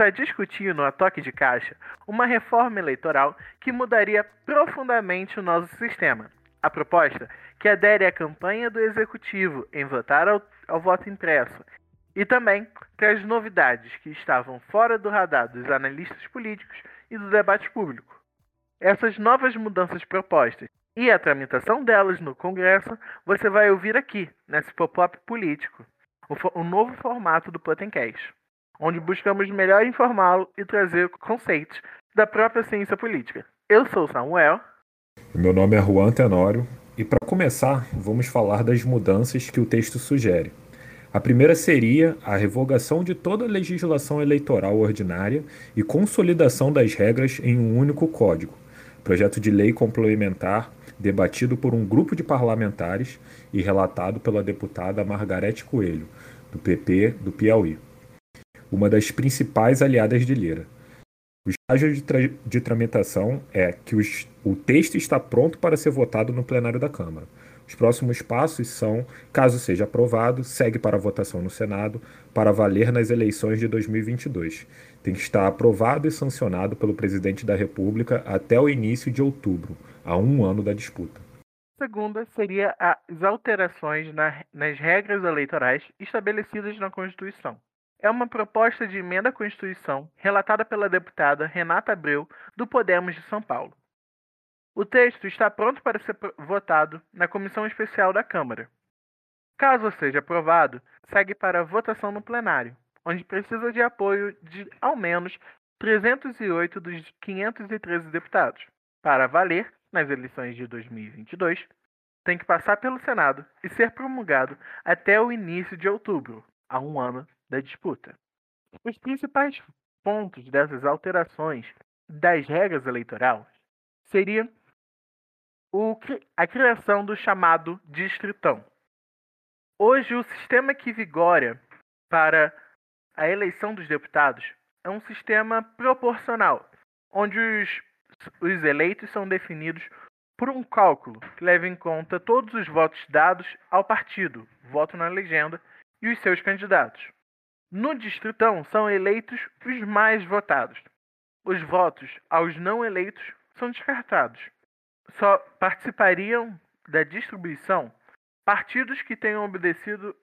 está discutindo a toque de caixa uma reforma eleitoral que mudaria profundamente o nosso sistema. A proposta, que adere à campanha do executivo em votar ao, ao voto impresso e também traz novidades que estavam fora do radar dos analistas políticos e do debate público. Essas novas mudanças propostas e a tramitação delas no Congresso você vai ouvir aqui, nesse pop-up político, o, o novo formato do Potencast onde buscamos melhor informá-lo e trazer conceitos da própria ciência política. Eu sou Samuel. Meu nome é Juan Tenório e para começar, vamos falar das mudanças que o texto sugere. A primeira seria a revogação de toda a legislação eleitoral ordinária e consolidação das regras em um único código. Projeto de lei complementar debatido por um grupo de parlamentares e relatado pela deputada Margarete Coelho, do PP do Piauí uma das principais aliadas de Lira. O estágio de, tra de tramitação é que os, o texto está pronto para ser votado no plenário da Câmara. Os próximos passos são, caso seja aprovado, segue para votação no Senado para valer nas eleições de 2022. Tem que estar aprovado e sancionado pelo presidente da República até o início de outubro, a um ano da disputa. Segunda seria as alterações na, nas regras eleitorais estabelecidas na Constituição é uma proposta de emenda à Constituição relatada pela deputada Renata Abreu, do Podemos de São Paulo. O texto está pronto para ser votado na Comissão Especial da Câmara. Caso seja aprovado, segue para votação no plenário, onde precisa de apoio de ao menos 308 dos 513 deputados. Para valer nas eleições de 2022, tem que passar pelo Senado e ser promulgado até o início de outubro, há um ano da disputa. Os principais pontos dessas alterações das regras eleitorais seriam o, a criação do chamado distritão. Hoje, o sistema que vigora para a eleição dos deputados é um sistema proporcional, onde os, os eleitos são definidos por um cálculo que leva em conta todos os votos dados ao partido, voto na legenda, e os seus candidatos. No distritão são eleitos os mais votados. Os votos aos não eleitos são descartados. Só participariam da distribuição partidos que tenham obedecido,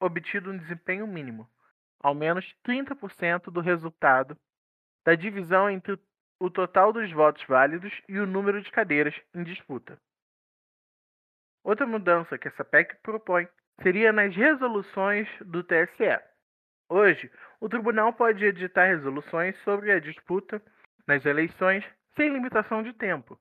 obtido um desempenho mínimo, ao menos 30% do resultado da divisão entre o total dos votos válidos e o número de cadeiras em disputa. Outra mudança que essa PEC propõe seria nas resoluções do TSE. Hoje, o tribunal pode editar resoluções sobre a disputa nas eleições sem limitação de tempo.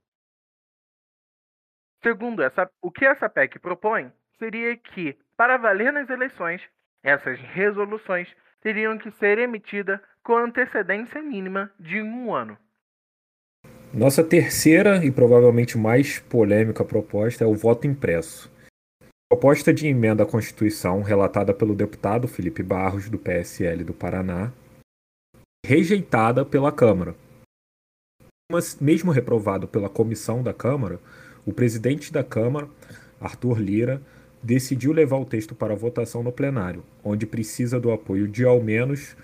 Segundo essa, o que essa PEC propõe seria que, para valer nas eleições, essas resoluções teriam que ser emitidas com antecedência mínima de um ano. Nossa terceira e provavelmente mais polêmica proposta é o voto impresso. Proposta de emenda à Constituição relatada pelo deputado Felipe Barros, do PSL do Paraná, rejeitada pela Câmara. Mas, mesmo reprovado pela comissão da Câmara, o presidente da Câmara, Arthur Lira, decidiu levar o texto para votação no plenário, onde precisa do apoio de ao menos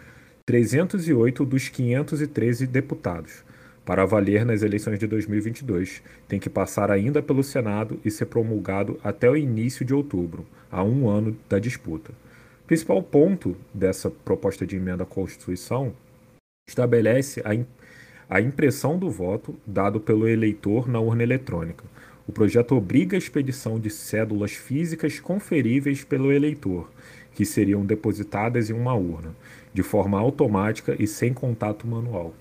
308 dos 513 deputados para valer nas eleições de 2022, tem que passar ainda pelo Senado e ser promulgado até o início de outubro, a um ano da disputa. O principal ponto dessa proposta de emenda à Constituição estabelece a, a impressão do voto dado pelo eleitor na urna eletrônica. O projeto obriga a expedição de cédulas físicas conferíveis pelo eleitor, que seriam depositadas em uma urna, de forma automática e sem contato manual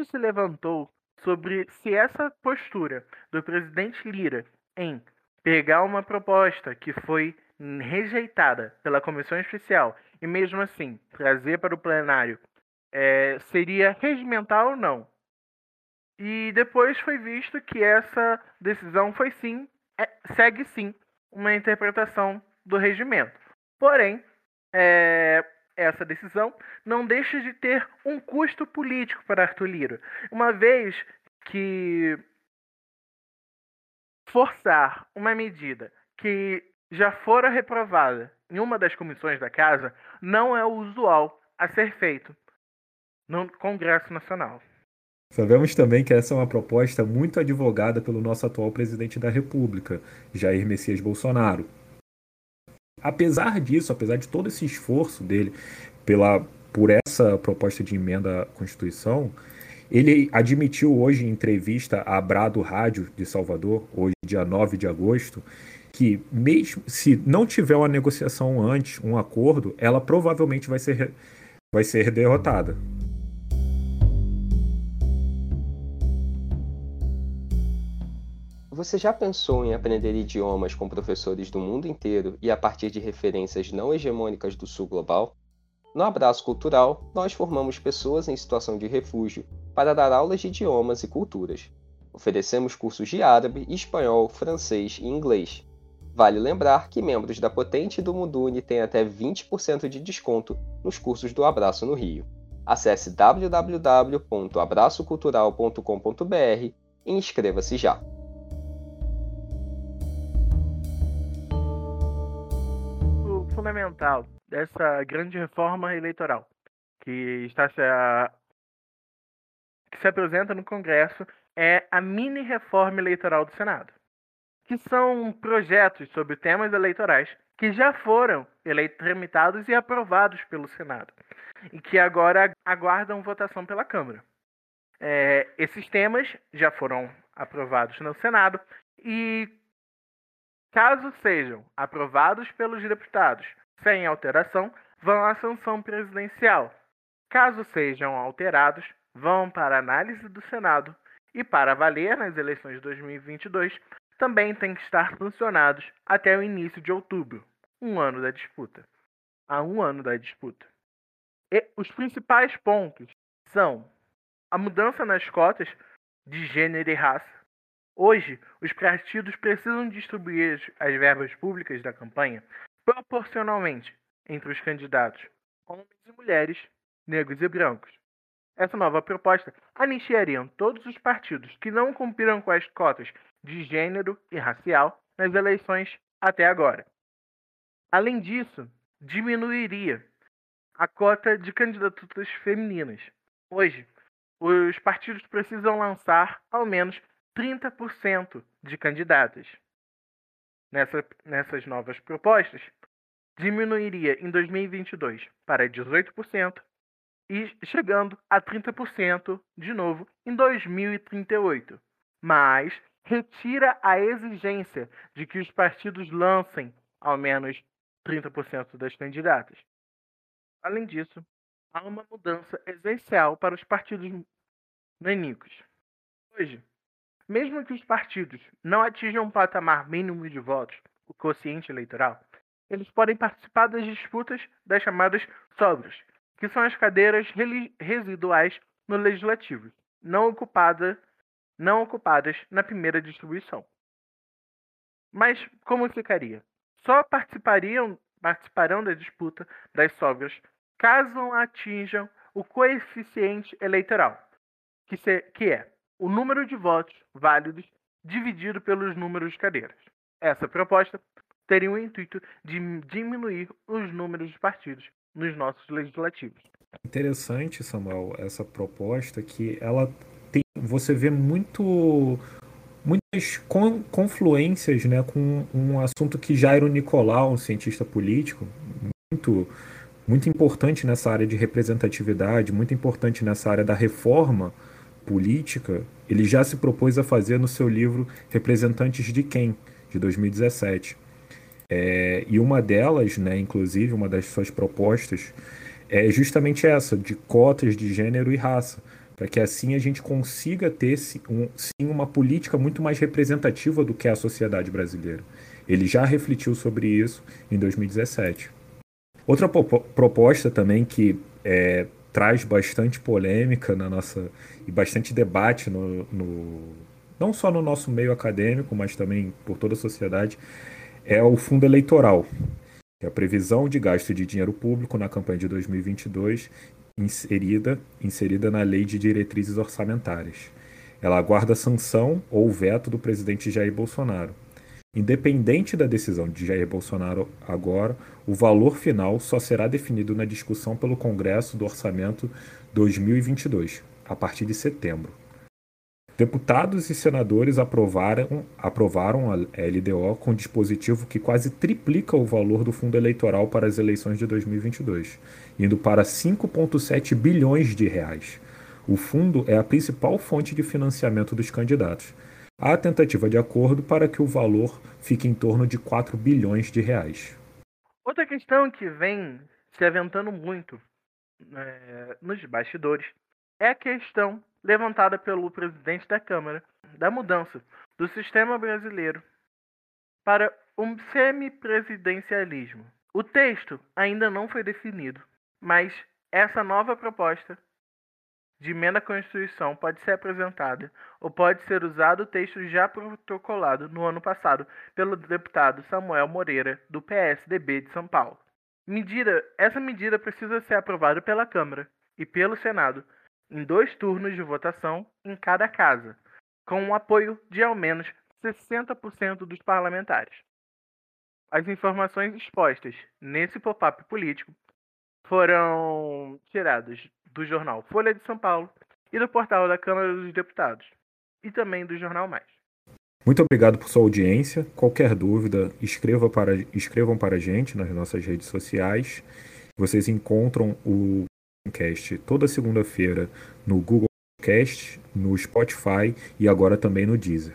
muito se levantou sobre se essa postura do presidente Lira em pegar uma proposta que foi rejeitada pela comissão especial e mesmo assim trazer para o plenário é, seria regimental ou não. E depois foi visto que essa decisão foi sim, é, segue sim uma interpretação do regimento. Porém, é, essa decisão não deixa de ter um custo político para Arthur Lira, uma vez que forçar uma medida que já fora reprovada em uma das comissões da casa não é o usual a ser feito no Congresso Nacional. Sabemos também que essa é uma proposta muito advogada pelo nosso atual presidente da República, Jair Messias Bolsonaro. Apesar disso, apesar de todo esse esforço dele pela, por essa proposta de emenda à Constituição, ele admitiu hoje em entrevista à Brado Rádio de Salvador, hoje dia 9 de agosto, que mesmo se não tiver uma negociação antes, um acordo, ela provavelmente vai ser, vai ser derrotada. Você já pensou em aprender idiomas com professores do mundo inteiro e a partir de referências não hegemônicas do sul global? No Abraço Cultural, nós formamos pessoas em situação de refúgio para dar aulas de idiomas e culturas. Oferecemos cursos de árabe, espanhol, francês e inglês. Vale lembrar que membros da Potente e do Mudune têm até 20% de desconto nos cursos do Abraço no Rio. Acesse www.abraçocultural.com.br e inscreva-se já! Fundamental dessa grande reforma eleitoral que está se, a, que se apresenta no Congresso é a mini reforma eleitoral do Senado, que são projetos sobre temas eleitorais que já foram tramitados e aprovados pelo Senado e que agora aguardam votação pela Câmara. É, esses temas já foram aprovados no Senado e Caso sejam aprovados pelos deputados sem alteração, vão à sanção presidencial. Caso sejam alterados, vão para análise do Senado e, para valer nas eleições de 2022, também têm que estar funcionados até o início de outubro, um ano da disputa. Há um ano da disputa. E os principais pontos são a mudança nas cotas de gênero e raça, Hoje, os partidos precisam distribuir as verbas públicas da campanha proporcionalmente entre os candidatos, homens e mulheres, negros e brancos. Essa nova proposta anistiaria todos os partidos que não cumpriram com as cotas de gênero e racial nas eleições até agora. Além disso, diminuiria a cota de candidaturas femininas. Hoje, os partidos precisam lançar ao menos 30% de candidatas. Nessa, nessas novas propostas, diminuiria em 2022 para 18% e chegando a 30% de novo em 2038. Mas retira a exigência de que os partidos lancem ao menos 30% das candidatas. Além disso, há uma mudança essencial para os partidos nanicos. Hoje, mesmo que os partidos não atinjam um patamar mínimo de votos, o quociente eleitoral, eles podem participar das disputas das chamadas sobras, que são as cadeiras residuais no legislativo, não, ocupada, não ocupadas na primeira distribuição. Mas como ficaria? Só participariam, participarão da disputa das sobras caso atinjam o coeficiente eleitoral, que, se, que é o número de votos válidos dividido pelos números de cadeiras. Essa proposta teria o intuito de diminuir os números de partidos nos nossos legislativos. Interessante, Samuel, essa proposta que ela tem, você vê muito muitas confluências, né, com um assunto que Jairo Nicolau, um cientista político, muito muito importante nessa área de representatividade, muito importante nessa área da reforma política, ele já se propôs a fazer no seu livro Representantes de Quem, de 2017. É, e uma delas, né, inclusive, uma das suas propostas, é justamente essa, de cotas de gênero e raça, para que assim a gente consiga ter um, sim uma política muito mais representativa do que a sociedade brasileira. Ele já refletiu sobre isso em 2017. Outra proposta também que é, traz bastante polêmica na nossa e bastante debate no, no, não só no nosso meio acadêmico, mas também por toda a sociedade, é o fundo eleitoral, é a previsão de gasto de dinheiro público na campanha de 2022 inserida, inserida na Lei de Diretrizes Orçamentárias. Ela aguarda sanção ou veto do presidente Jair Bolsonaro. Independente da decisão de Jair Bolsonaro agora, o valor final só será definido na discussão pelo Congresso do Orçamento 2022, a partir de setembro. Deputados e senadores aprovaram, aprovaram a LDO com dispositivo que quase triplica o valor do fundo eleitoral para as eleições de 2022, indo para 5,7 bilhões de reais. O fundo é a principal fonte de financiamento dos candidatos Há tentativa de acordo para que o valor fique em torno de 4 bilhões de reais. Outra questão que vem se aventando muito é, nos bastidores é a questão levantada pelo presidente da Câmara da mudança do sistema brasileiro para um semipresidencialismo. O texto ainda não foi definido, mas essa nova proposta de emenda à Constituição pode ser apresentada ou pode ser usado o texto já protocolado no ano passado pelo deputado Samuel Moreira, do PSDB de São Paulo. Medida, essa medida precisa ser aprovada pela Câmara e pelo Senado em dois turnos de votação em cada casa, com o apoio de ao menos 60% dos parlamentares. As informações expostas nesse pop-up político foram tiradas do jornal Folha de São Paulo e do portal da Câmara dos Deputados, e também do Jornal Mais. Muito obrigado por sua audiência. Qualquer dúvida, escreva para, escrevam para a gente nas nossas redes sociais. Vocês encontram o podcast toda segunda-feira no Google Podcast, no Spotify e agora também no Deezer.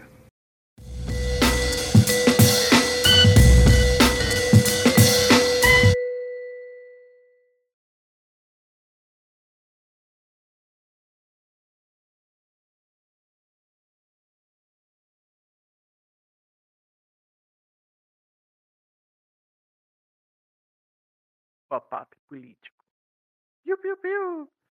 Pop-up político. Piu, piu, piu.